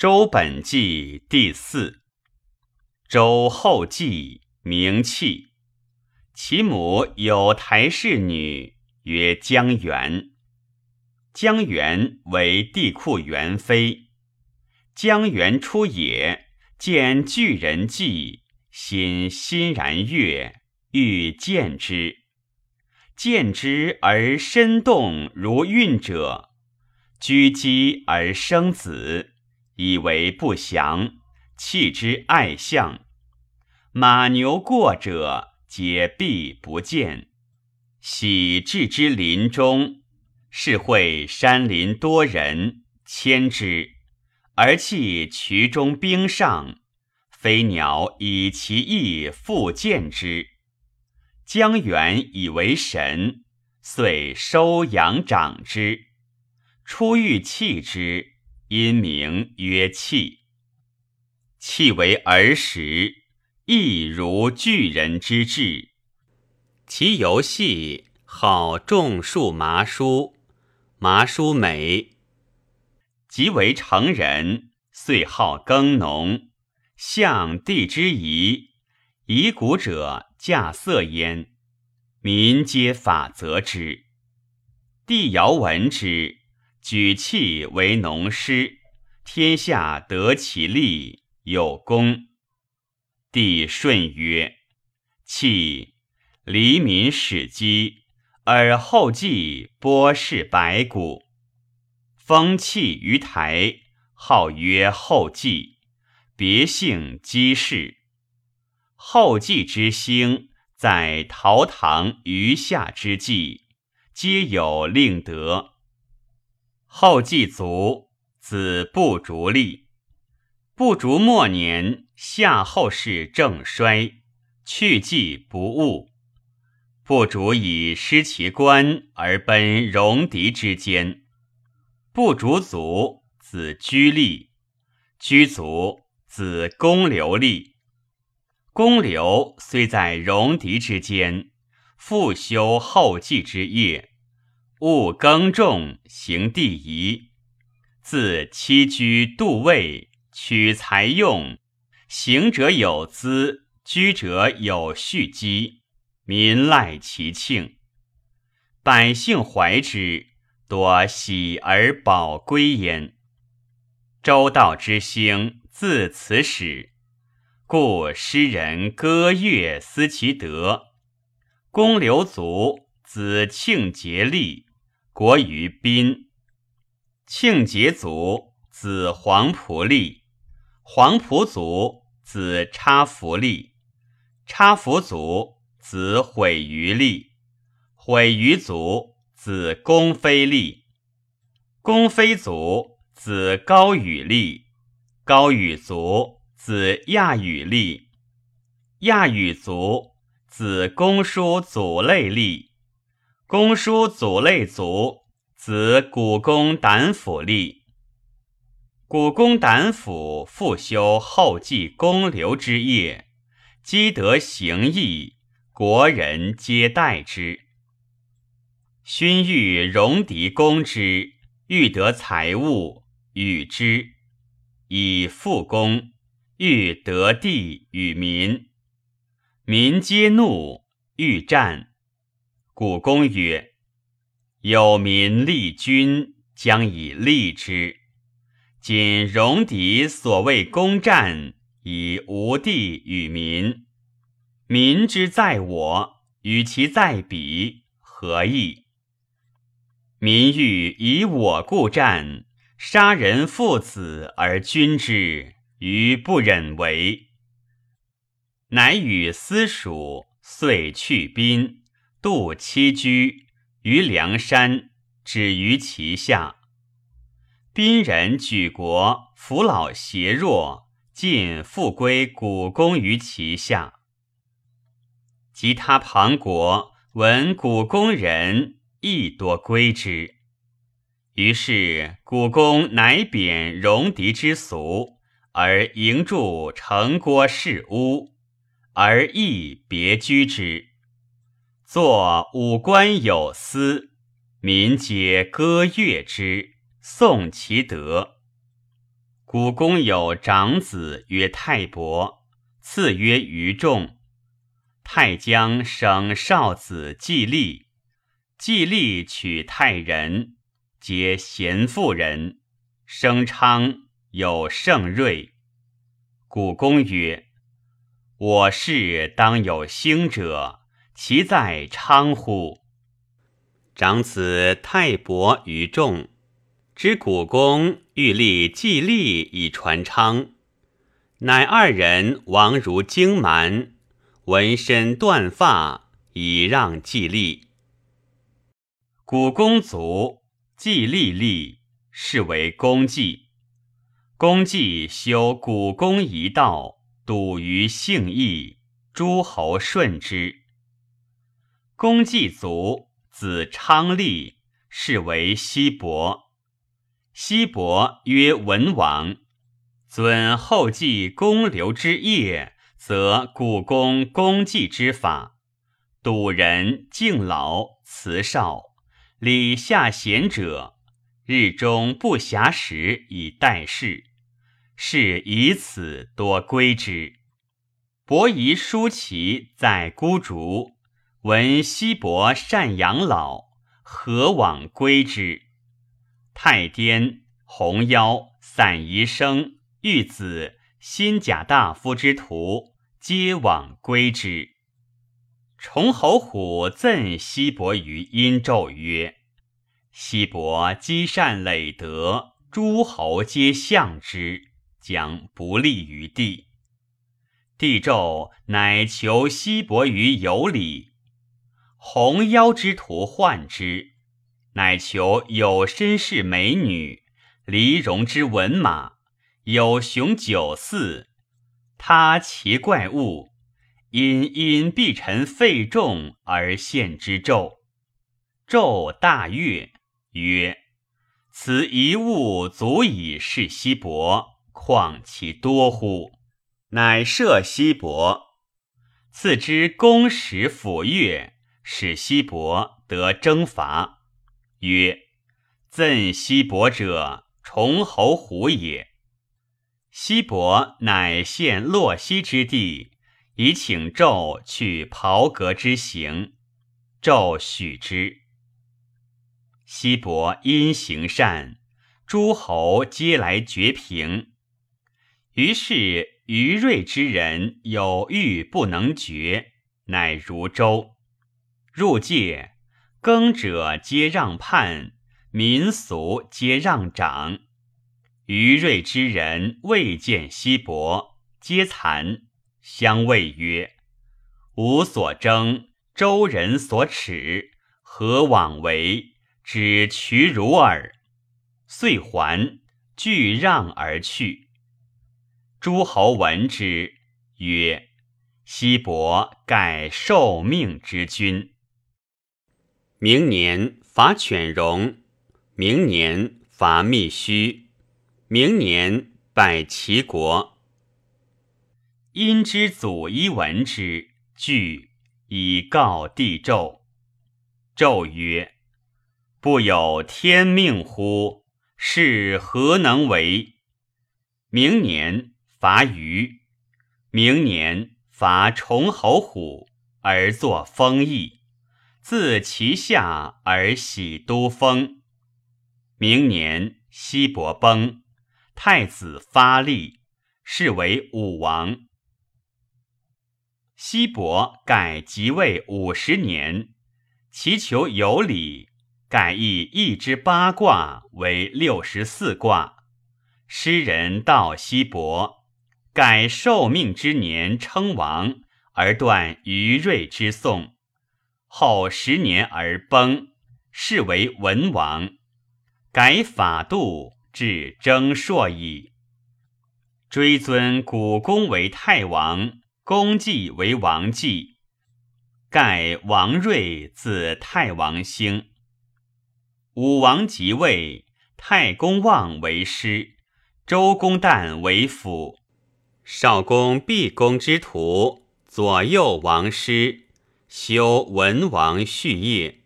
周本纪第四。周后继，名器。其母有台氏女，曰姜元。姜元为帝库元妃。姜元出野，见巨人迹，心欣然悦，欲见之。见之而身动如运者，居鸡而生子，以为不祥，弃之爱相。马牛过者，皆避不见。喜至之林中，是会山林多人，牵之，而弃渠中冰上，飞鸟以其翼复见之。姜元以为神，遂收养长之。初欲弃之，因名曰弃。弃为儿时，亦如巨人之志。其游戏好种树麻书，麻书美。即为成人，遂好耕农，向地之宜。以古者稼穑焉，民皆法则之。帝尧闻之，举器为农师，天下得其利，有功。帝舜曰：“弃，黎民始饥，而后继播氏百谷，封弃于台，号曰后继，别姓姬氏。”后继之兴，在陶唐余下之际，皆有令德。后继卒，子不逐立。不逐末年，夏后氏正衰，去继不务。不逐以失其官而奔戎狄之间。不逐卒，子居立；居卒，子公刘立。公刘虽在戎狄之间，复修后继之业，务耕种，行地仪，自栖居度位，取财用，行者有资，居者有蓄积，民赖其庆，百姓怀之，多喜而保归焉。周道之兴，自此始。故诗人歌乐思其德。公刘卒，子庆节立，国于宾。庆节族，子黄仆立。黄仆族，子差服立。差服族，子毁于立。毁于族，子公非立。公非族，子高与立。高与族。子亚羽立，亚羽族，子公叔祖类立，公叔祖类卒，子古公胆府立，古公胆府复修后继公刘之业，积德行义，国人皆待之。勋欲戎狄攻之，欲得财物，与之以复公。欲得地与民，民皆怒，欲战。古公曰：“有民立君，将以立之。今戎狄所谓攻战，以无地与民。民之在我，与其在彼，何异？民欲以我故战，杀人父子而君之。”余不忍为，乃与私属遂去宾，度栖居于梁山，止于其下。宾人举国，扶老携弱，尽复归古公于其下。及他庞国闻古公人，亦多归之。于是古公乃贬戎狄之俗。而营筑城郭室屋，而亦别居之。作五官有司，民皆歌乐之，颂其德。古公有长子曰太伯，次曰于仲。太将生少子季历，季历娶太人，皆贤妇人。生昌有盛瑞。古公曰：“我氏当有兴者，其在昌乎？”长子太伯于众，知古公欲立季历以传昌，乃二人王如荆蛮。纹身断发，以让季历。古公卒，季历立，是为公祭。公祭修古公一道，笃于性义，诸侯顺之。公祭卒，子昌立，是为西伯。西伯曰文王，尊后继公刘之业。则古公公祭之法，笃人敬老慈少，礼下贤者，日中不暇时以待事，是以此多归之。伯夷叔齐在孤竹，闻西伯善养老，何往归之？太颠、红腰、散宜生、玉子。新贾大夫之徒皆往归之。崇侯虎赠西伯于殷纣曰：“西伯积善累德，诸侯皆向之，将不利于地。”帝纣乃求西伯于有礼。红腰之徒患之，乃求有身世美女，离戎之文马。有雄九四，他其怪物，因因必臣费众而献之纣。纣大悦，曰：“此一物足以示西伯，况其多乎？”乃赦西伯，赐之公使抚乐，使西伯得征伐。曰：“赠西伯者，崇侯虎也。”西伯乃献洛西之地，以请纣去袍革之行。纣许之。西伯因行善，诸侯皆来绝平。于是于锐之人有欲不能决，乃如周。入界，耕者皆让畔，民俗皆让长。余锐之人未见西伯，皆惭，相谓曰：“吾所争，周人所耻，何往为？只取如耳。”遂还，俱让而去。诸侯闻之，曰：“西伯盖受命之君。”明年伐犬戎，明年伐密须。明年拜齐国，殷之祖伊闻之，惧以告帝纣。纣曰：“不有天命乎？是何能为？”明年伐虞，明年伐崇侯虎，而作封邑，自其下而喜都封。明年西伯崩。太子发力，是为武王。西伯改即位五十年，祈求有礼，改易一之八卦为六十四卦。诗人道西伯，改受命之年称王，而断于瑞之颂。后十年而崩，是为文王。改法度。至征朔矣。追尊古公为太王，公祭为王祭。盖王睿自太王兴。武王即位，太公望为师，周公旦为辅。少公毕公之徒左右王师，修文王序业。